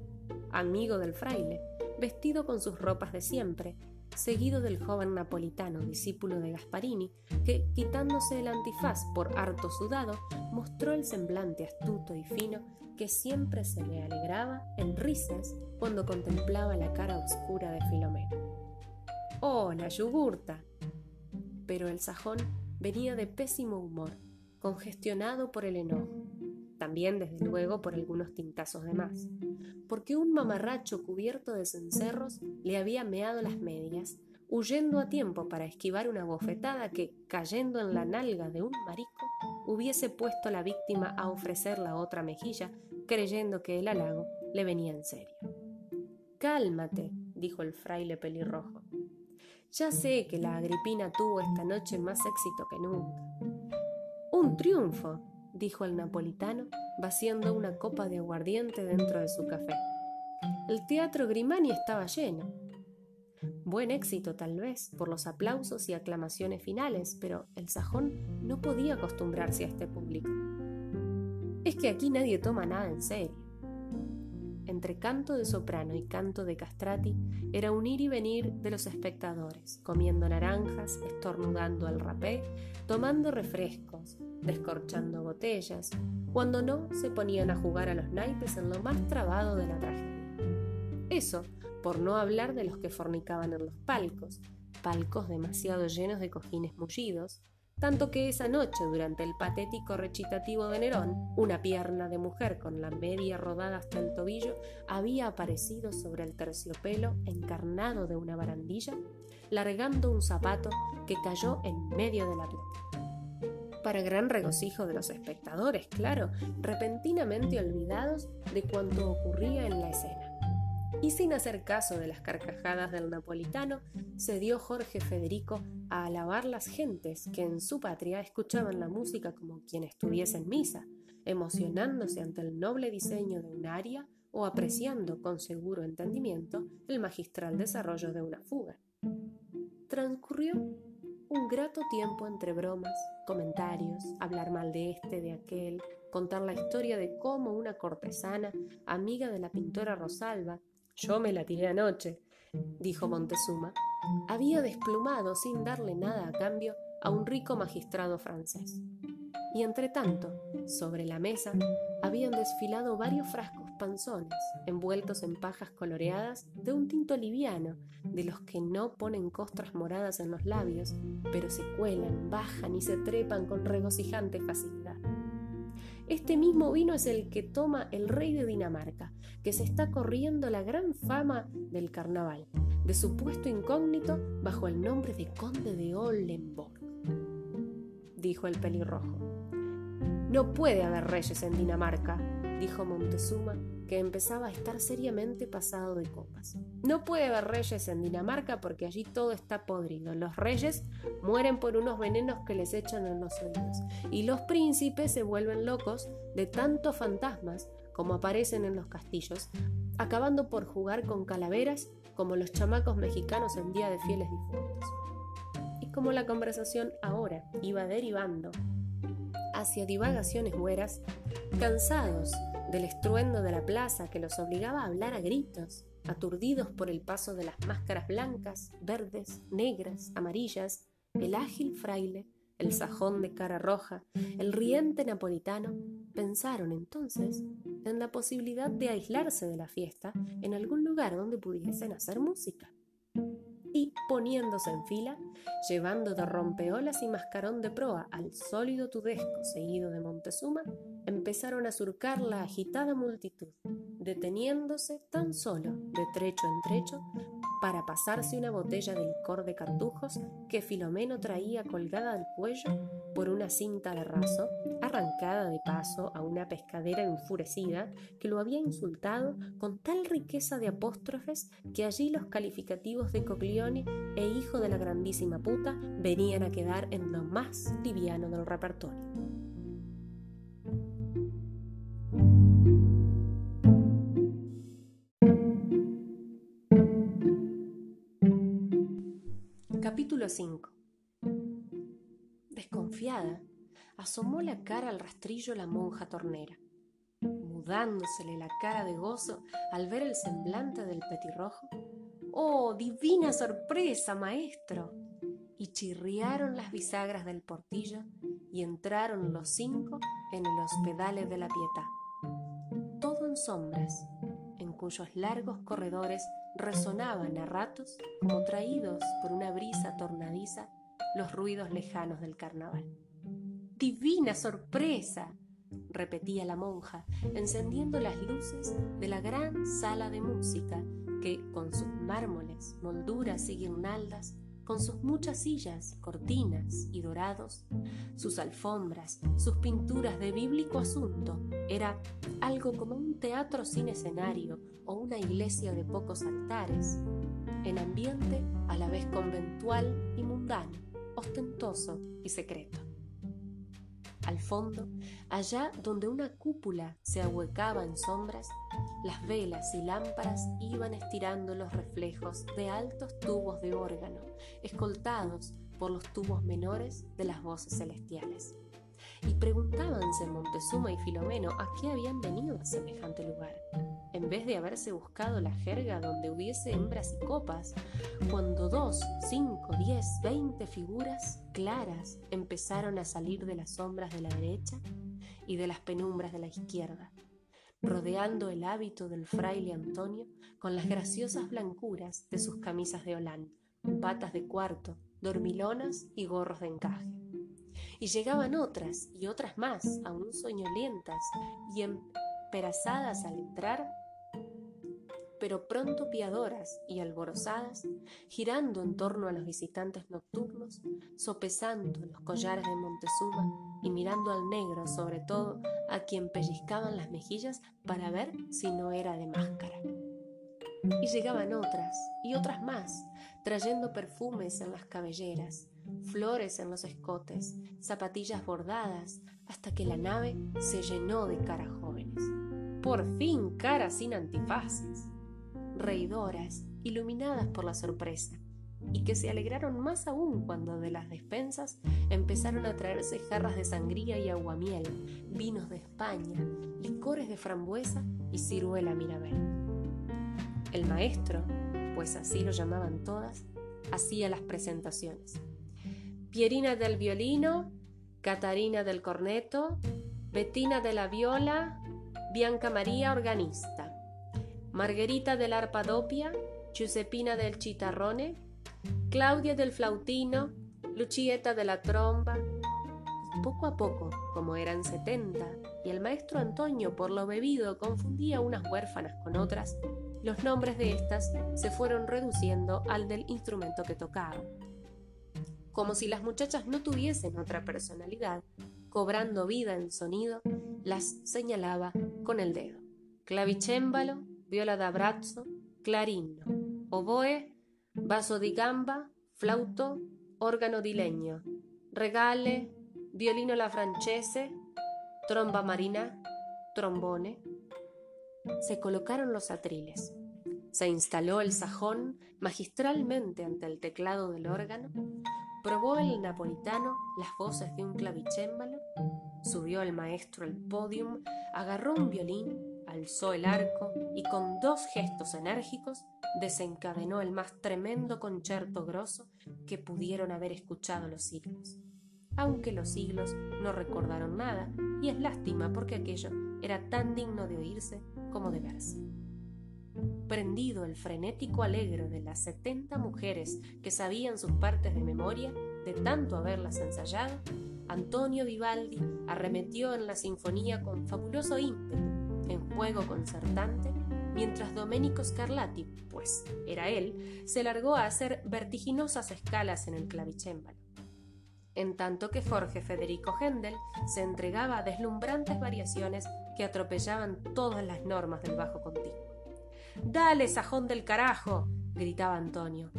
amigo del fraile, vestido con sus ropas de siempre, seguido del joven napolitano, discípulo de Gasparini, que, quitándose el antifaz por harto sudado, mostró el semblante astuto y fino que siempre se le alegraba en risas cuando contemplaba la cara oscura de Filomeno. ¡Oh, la yugurta! Pero el sajón venía de pésimo humor, congestionado por el enojo también desde luego por algunos tintazos de más, porque un mamarracho cubierto de cencerros le había meado las medias, huyendo a tiempo para esquivar una bofetada que, cayendo en la nalga de un marico, hubiese puesto a la víctima a ofrecer la otra mejilla, creyendo que el halago le venía en serio. Cálmate, dijo el fraile pelirrojo. Ya sé que la Agripina tuvo esta noche más éxito que nunca. Un triunfo, dijo el napolitano, vaciando una copa de aguardiente dentro de su café. El teatro Grimani estaba lleno. Buen éxito tal vez por los aplausos y aclamaciones finales, pero el sajón no podía acostumbrarse a este público. Es que aquí nadie toma nada en serio. Entre canto de soprano y canto de castrati era un ir y venir de los espectadores, comiendo naranjas, estornudando al rapé, tomando refrescos, descorchando botellas, cuando no se ponían a jugar a los naipes en lo más trabado de la tragedia. Eso, por no hablar de los que fornicaban en los palcos, palcos demasiado llenos de cojines mullidos, tanto que esa noche, durante el patético recitativo de Nerón, una pierna de mujer con la media rodada hasta el tobillo había aparecido sobre el terciopelo encarnado de una barandilla, largando un zapato que cayó en medio de la plata para gran regocijo de los espectadores, claro, repentinamente olvidados de cuanto ocurría en la escena. Y sin hacer caso de las carcajadas del napolitano, se dio Jorge Federico a alabar las gentes que en su patria escuchaban la música como quien estuviese en misa, emocionándose ante el noble diseño de un aria o apreciando con seguro entendimiento el magistral desarrollo de una fuga. Transcurrió un grato tiempo entre bromas, comentarios, hablar mal de este, de aquel, contar la historia de cómo una cortesana, amiga de la pintora Rosalba, yo me la tiré anoche, dijo Montezuma, había desplumado sin darle nada a cambio a un rico magistrado francés. Y entre tanto, sobre la mesa habían desfilado varios frascos panzones, envueltos en pajas coloreadas de un tinto liviano, de los que no ponen costras moradas en los labios, pero se cuelan, bajan y se trepan con regocijante facilidad. Este mismo vino es el que toma el rey de Dinamarca, que se está corriendo la gran fama del carnaval, de su puesto incógnito bajo el nombre de conde de Ollenborg, dijo el pelirrojo. No puede haber reyes en Dinamarca, dijo Montezuma, que empezaba a estar seriamente pasado de copas. No puede haber reyes en Dinamarca porque allí todo está podrido. Los reyes mueren por unos venenos que les echan en los oídos. Y los príncipes se vuelven locos de tantos fantasmas como aparecen en los castillos, acabando por jugar con calaveras como los chamacos mexicanos en día de fieles difuntos. Y como la conversación ahora iba derivando hacia divagaciones hueras, cansados del estruendo de la plaza que los obligaba a hablar a gritos, aturdidos por el paso de las máscaras blancas, verdes, negras, amarillas, el ágil fraile, el sajón de cara roja, el riente napolitano, pensaron entonces en la posibilidad de aislarse de la fiesta en algún lugar donde pudiesen hacer música y, poniéndose en fila, llevando de rompeolas y mascarón de proa al sólido tudesco seguido de Montezuma, empezaron a surcar la agitada multitud, deteniéndose tan solo de trecho en trecho para pasarse una botella de licor de cartujos que Filomeno traía colgada al cuello por una cinta de raso, arrancada de paso a una pescadera enfurecida que lo había insultado con tal riqueza de apóstrofes que allí los calificativos de Coglione e hijo de la grandísima puta venían a quedar en lo más liviano del repertorio. Capítulo 5 Desconfiada, asomó la cara al rastrillo la monja tornera, mudándosele la cara de gozo al ver el semblante del petirrojo. ¡Oh, divina sorpresa, maestro! Y chirriaron las bisagras del portillo y entraron los cinco en el hospedale de la Pietà. Todo en sombras, en cuyos largos corredores resonaban a ratos, como traídos por una brisa tornadiza, los ruidos lejanos del carnaval. ¡Divina sorpresa! repetía la monja, encendiendo las luces de la gran sala de música que, con sus mármoles, molduras y guirnaldas, con sus muchas sillas, cortinas y dorados, sus alfombras, sus pinturas de bíblico asunto, era algo como un teatro sin escenario o una iglesia de pocos altares, en ambiente a la vez conventual y mundano, ostentoso y secreto. Al fondo, allá donde una cúpula se ahuecaba en sombras, las velas y lámparas iban estirando los reflejos de altos tubos de órgano, escoltados por los tubos menores de las voces celestiales y preguntábanse Montezuma y Filomeno a qué habían venido a semejante lugar, en vez de haberse buscado la jerga donde hubiese hembras y copas, cuando dos, cinco, diez, veinte figuras claras empezaron a salir de las sombras de la derecha y de las penumbras de la izquierda, rodeando el hábito del fraile Antonio con las graciosas blancuras de sus camisas de holán, patas de cuarto, dormilonas y gorros de encaje y llegaban otras y otras más, aún soñolientas y emperazadas al entrar, pero pronto piadoras y alborozadas, girando en torno a los visitantes nocturnos, sopesando los collares de Montezuma y mirando al negro, sobre todo a quien pellizcaban las mejillas para ver si no era de máscara. Y llegaban otras y otras más, trayendo perfumes en las cabelleras, flores en los escotes, zapatillas bordadas, hasta que la nave se llenó de caras jóvenes. Por fin caras sin antifaces, reidoras, iluminadas por la sorpresa, y que se alegraron más aún cuando de las despensas empezaron a traerse jarras de sangría y aguamiel, vinos de España, licores de frambuesa y ciruela mirabel. El maestro, pues así lo llamaban todas, hacía las presentaciones. Pierina del violino, Catarina del corneto, Bettina de la viola, Bianca María organista, Margherita del arpadopia, Giuseppina del chitarrone, Claudia del flautino, Lucieta de la tromba. poco a poco, como eran setenta, y el maestro Antonio por lo bebido confundía unas huérfanas con otras, los nombres de estas se fueron reduciendo al del instrumento que tocaba. Como si las muchachas no tuviesen otra personalidad, cobrando vida en sonido, las señalaba con el dedo. Clavicémbalo, viola da brazzo, clarino, oboe, vaso di gamba, flauto, órgano di legno, regale, violino la francese, tromba marina, trombone. Se colocaron los atriles. Se instaló el sajón magistralmente ante el teclado del órgano, probó el napolitano las voces de un clavicémbalo, subió el maestro al podium, agarró un violín, alzó el arco y con dos gestos enérgicos desencadenó el más tremendo concierto grosso que pudieron haber escuchado los siglos. Aunque los siglos no recordaron nada, y es lástima porque aquello era tan digno de oírse como de verse. Prendido el frenético alegre de las setenta mujeres que sabían sus partes de memoria, de tanto haberlas ensayado, Antonio Vivaldi arremetió en la sinfonía con fabuloso ímpetu, en juego concertante, mientras Domenico Scarlatti, pues era él, se largó a hacer vertiginosas escalas en el clavicémbalo. En tanto que Jorge Federico Händel se entregaba a deslumbrantes variaciones que atropellaban todas las normas del bajo continuo. Dale, sajón del carajo, gritaba Antonio.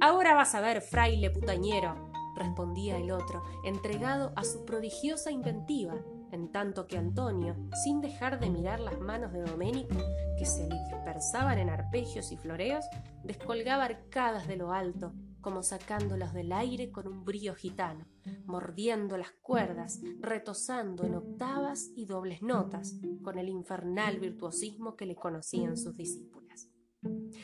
Ahora vas a ver, fraile putañero, respondía el otro, entregado a su prodigiosa inventiva, en tanto que Antonio, sin dejar de mirar las manos de Doménico, que se dispersaban en arpegios y floreos, descolgaba arcadas de lo alto, como sacándolas del aire con un brío gitano, mordiendo las cuerdas, retosando en octavas y dobles notas, con el infernal virtuosismo que le conocían sus discípulas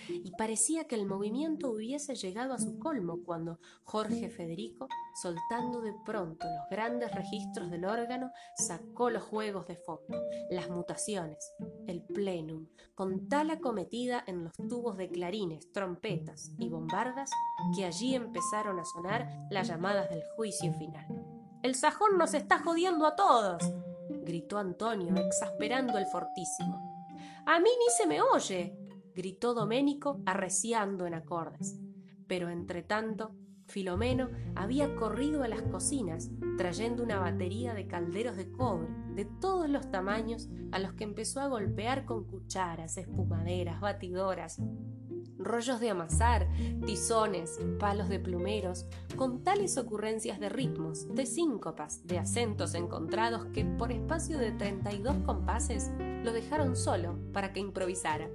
y parecía que el movimiento hubiese llegado a su colmo cuando Jorge Federico, soltando de pronto los grandes registros del órgano, sacó los juegos de fondo, las mutaciones, el plenum, con tal acometida en los tubos de clarines, trompetas y bombardas que allí empezaron a sonar las llamadas del juicio final. El sajón nos está jodiendo a todos, gritó Antonio, exasperando el fortísimo. A mí ni se me oye, gritó Doménico arreciando en acordes. Pero entre tanto, Filomeno había corrido a las cocinas trayendo una batería de calderos de cobre de todos los tamaños a los que empezó a golpear con cucharas, espumaderas, batidoras, rollos de amasar, tizones, palos de plumeros, con tales ocurrencias de ritmos, de síncopas, de acentos encontrados que por espacio de 32 compases lo dejaron solo para que improvisara.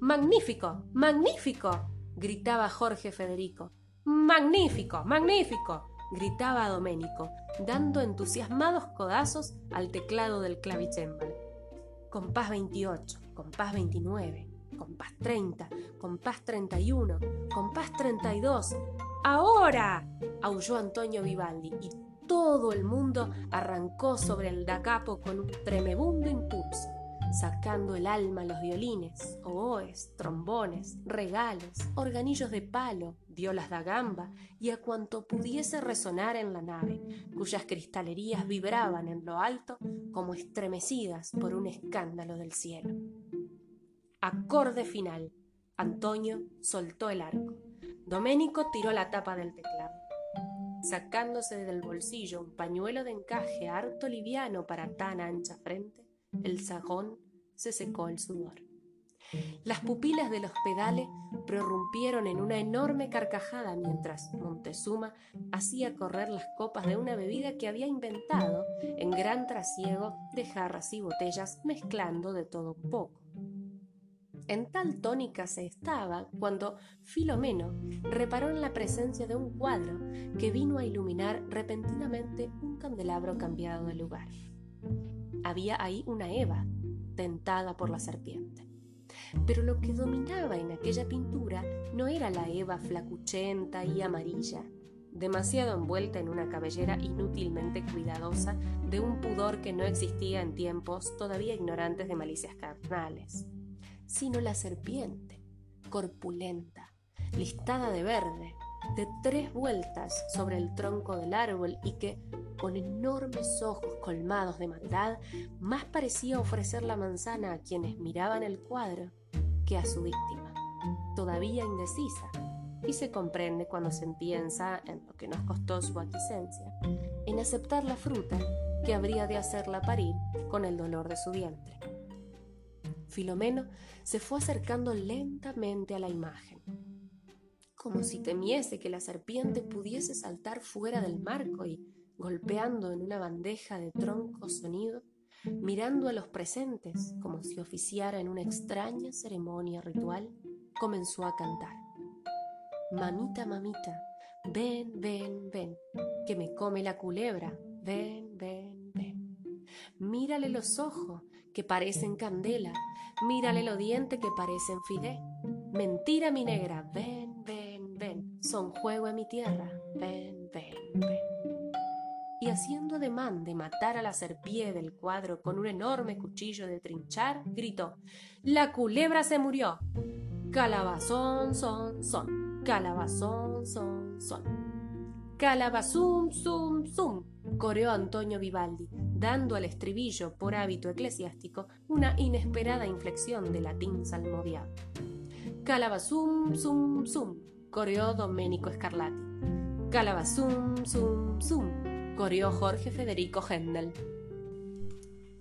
Magnífico, magnífico, gritaba Jorge Federico. Magnífico, magnífico, gritaba Doménico, dando entusiasmados codazos al teclado del clavicémbalo. Compás 28, compás 29, compás 30, compás 31, compás 32. ¡Ahora! aulló Antonio Vivaldi y todo el mundo arrancó sobre el da capo con un tremebundo impulso sacando el alma los violines, oboes, trombones, regales, organillos de palo, violas da gamba y a cuanto pudiese resonar en la nave, cuyas cristalerías vibraban en lo alto como estremecidas por un escándalo del cielo. Acorde final. Antonio soltó el arco. Doménico tiró la tapa del teclado. Sacándose del bolsillo un pañuelo de encaje harto liviano para tan ancha frente, el sajón se secó el sudor. Las pupilas del hospedale prorrumpieron en una enorme carcajada mientras Montezuma hacía correr las copas de una bebida que había inventado en gran trasiego de jarras y botellas mezclando de todo un poco. En tal tónica se estaba cuando Filomeno reparó en la presencia de un cuadro que vino a iluminar repentinamente un candelabro cambiado de lugar. Había ahí una Eva, tentada por la serpiente. Pero lo que dominaba en aquella pintura no era la Eva flacuchenta y amarilla, demasiado envuelta en una cabellera inútilmente cuidadosa de un pudor que no existía en tiempos todavía ignorantes de malicias carnales, sino la serpiente, corpulenta, listada de verde, de tres vueltas sobre el tronco del árbol y que, con enormes ojos colmados de maldad, más parecía ofrecer la manzana a quienes miraban el cuadro que a su víctima, todavía indecisa, y se comprende cuando se piensa en lo que nos costó su aquiescencia, en aceptar la fruta que habría de hacerla parir con el dolor de su vientre. Filomeno se fue acercando lentamente a la imagen como si temiese que la serpiente pudiese saltar fuera del marco y, golpeando en una bandeja de tronco sonido, mirando a los presentes como si oficiara en una extraña ceremonia ritual, comenzó a cantar. Mamita, mamita, ven, ven, ven, que me come la culebra, ven, ven, ven. Mírale los ojos, que parecen candela, mírale los dientes que parecen fidé. Mentira, mi negra, ven son juego en mi tierra, ven, ven, ven. Y haciendo ademán de matar a la serpiente del cuadro con un enorme cuchillo de trinchar, gritó: ¡La culebra se murió! Calabazón, son, son, calabazón, son, son. Calabazum, zum, zum, coreó Antonio Vivaldi, dando al estribillo, por hábito eclesiástico, una inesperada inflexión de latín salmodiado. Calabazum, zum, zum, coreó Domenico Scarlatti. Calabazum, zum, zum, coreó Jorge Federico Händel.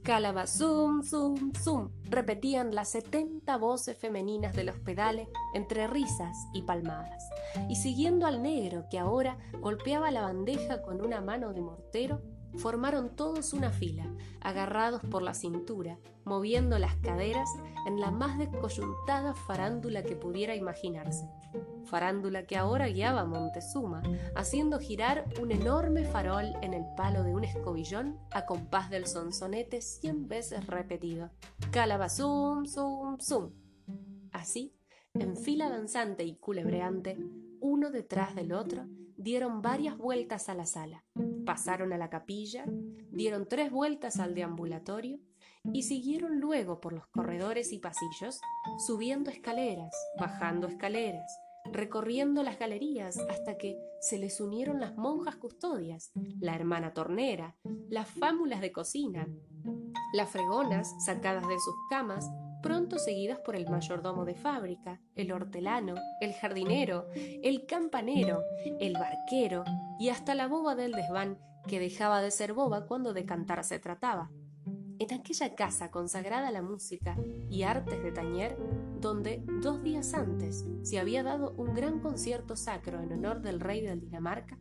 Calabazum, zum, zum, repetían las setenta voces femeninas de los pedales entre risas y palmadas. Y siguiendo al negro que ahora golpeaba la bandeja con una mano de mortero, formaron todos una fila, agarrados por la cintura, moviendo las caderas en la más descoyuntada farándula que pudiera imaginarse. Farándula que ahora guiaba a Montezuma, haciendo girar un enorme farol en el palo de un escobillón a compás del sonsonete cien veces repetido. Calabazum, zum, zum. Así, en fila danzante y culebreante, uno detrás del otro, dieron varias vueltas a la sala, pasaron a la capilla, dieron tres vueltas al deambulatorio y siguieron luego por los corredores y pasillos, subiendo escaleras, bajando escaleras, recorriendo las galerías hasta que se les unieron las monjas custodias, la hermana tornera, las fámulas de cocina, las fregonas sacadas de sus camas, pronto seguidas por el mayordomo de fábrica, el hortelano, el jardinero, el campanero, el barquero y hasta la boba del desván que dejaba de ser boba cuando de cantar se trataba. En aquella casa consagrada a la música y artes de tañer, donde dos días antes se había dado un gran concierto sacro en honor del rey de Dinamarca,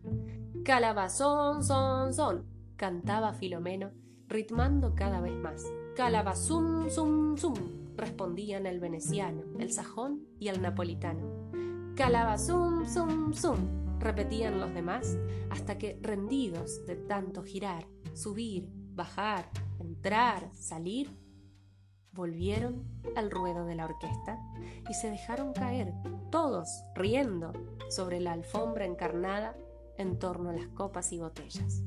Calabazón, son, son, cantaba Filomeno, ritmando cada vez más. Calabazum, zum, zum, respondían el veneciano, el sajón y el napolitano. Calabazum, zum, zum, repetían los demás, hasta que, rendidos de tanto girar, subir, bajar, entrar, salir, volvieron al ruedo de la orquesta y se dejaron caer, todos riendo, sobre la alfombra encarnada en torno a las copas y botellas.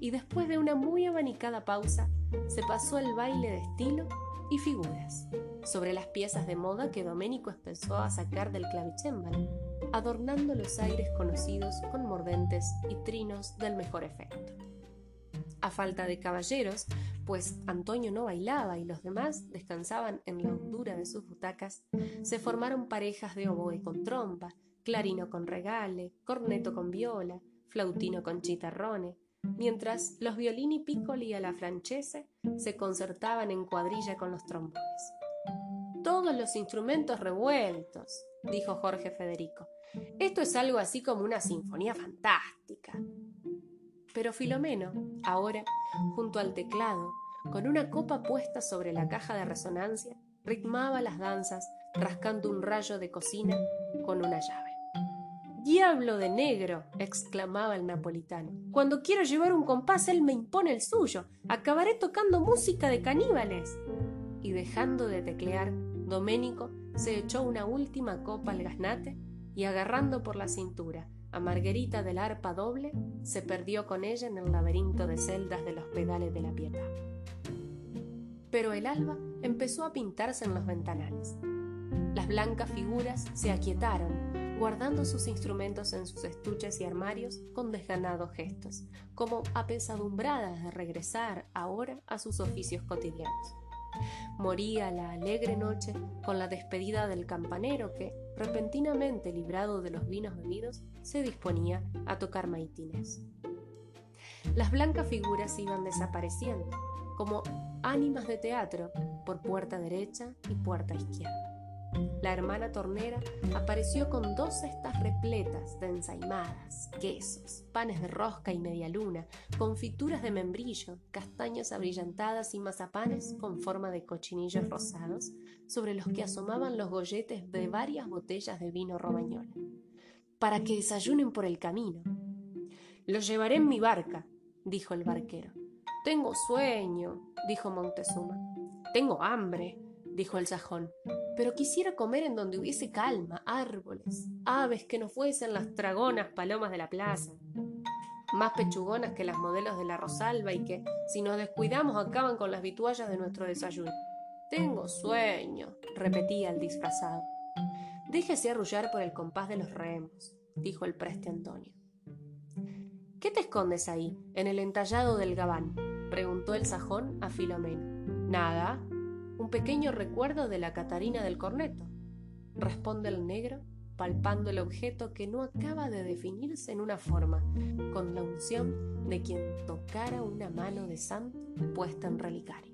Y después de una muy abanicada pausa, se pasó el baile de estilo y figuras, sobre las piezas de moda que Doménico empezó a sacar del clavicémbalo, adornando los aires conocidos con mordentes y trinos del mejor efecto. A falta de caballeros, pues Antonio no bailaba y los demás descansaban en la hondura de sus butacas, se formaron parejas de oboe con trompa, clarino con regale, corneto con viola, flautino con chitarrone, mientras los violini piccoli a la francese se concertaban en cuadrilla con los trombones. todos los instrumentos revueltos, dijo Jorge Federico. Esto es algo así como una sinfonía fantástica. Pero Filomeno, ahora, junto al teclado, con una copa puesta sobre la caja de resonancia, ritmaba las danzas rascando un rayo de cocina con una llave. Diablo de negro, exclamaba el napolitano. Cuando quiero llevar un compás, él me impone el suyo. Acabaré tocando música de caníbales. Y dejando de teclear, Doménico se echó una última copa al gaznate y agarrando por la cintura a Marguerita del arpa doble, se perdió con ella en el laberinto de celdas de los pedales de la piedad. Pero el alba empezó a pintarse en los ventanales. Las blancas figuras se aquietaron, guardando sus instrumentos en sus estuches y armarios con desganados gestos, como apesadumbradas de regresar ahora a sus oficios cotidianos. Moría la alegre noche con la despedida del campanero que, repentinamente librado de los vinos bebidos, se disponía a tocar maitines. Las blancas figuras iban desapareciendo, como ánimas de teatro, por puerta derecha y puerta izquierda. La hermana tornera apareció con dos cestas repletas de ensaimadas, quesos, panes de rosca y media luna, confituras de membrillo, castañas abrillantadas y mazapanes con forma de cochinillos rosados, sobre los que asomaban los golletes de varias botellas de vino romañola. Para que desayunen por el camino. Los llevaré en mi barca, dijo el barquero. Tengo sueño, dijo Montezuma. Tengo hambre, dijo el sajón, pero quisiera comer en donde hubiese calma, árboles, aves que no fuesen las dragonas palomas de la plaza, más pechugonas que las modelos de la Rosalba y que, si nos descuidamos, acaban con las vituallas de nuestro desayuno. Tengo sueño, repetía el disfrazado. Déjese arrullar por el compás de los remos, dijo el preste Antonio. ¿Qué te escondes ahí, en el entallado del gabán? preguntó el sajón a Filomeno. Nada, pequeño recuerdo de la Catarina del Corneto, responde el negro, palpando el objeto que no acaba de definirse en una forma, con la unción de quien tocara una mano de santo puesta en relicario.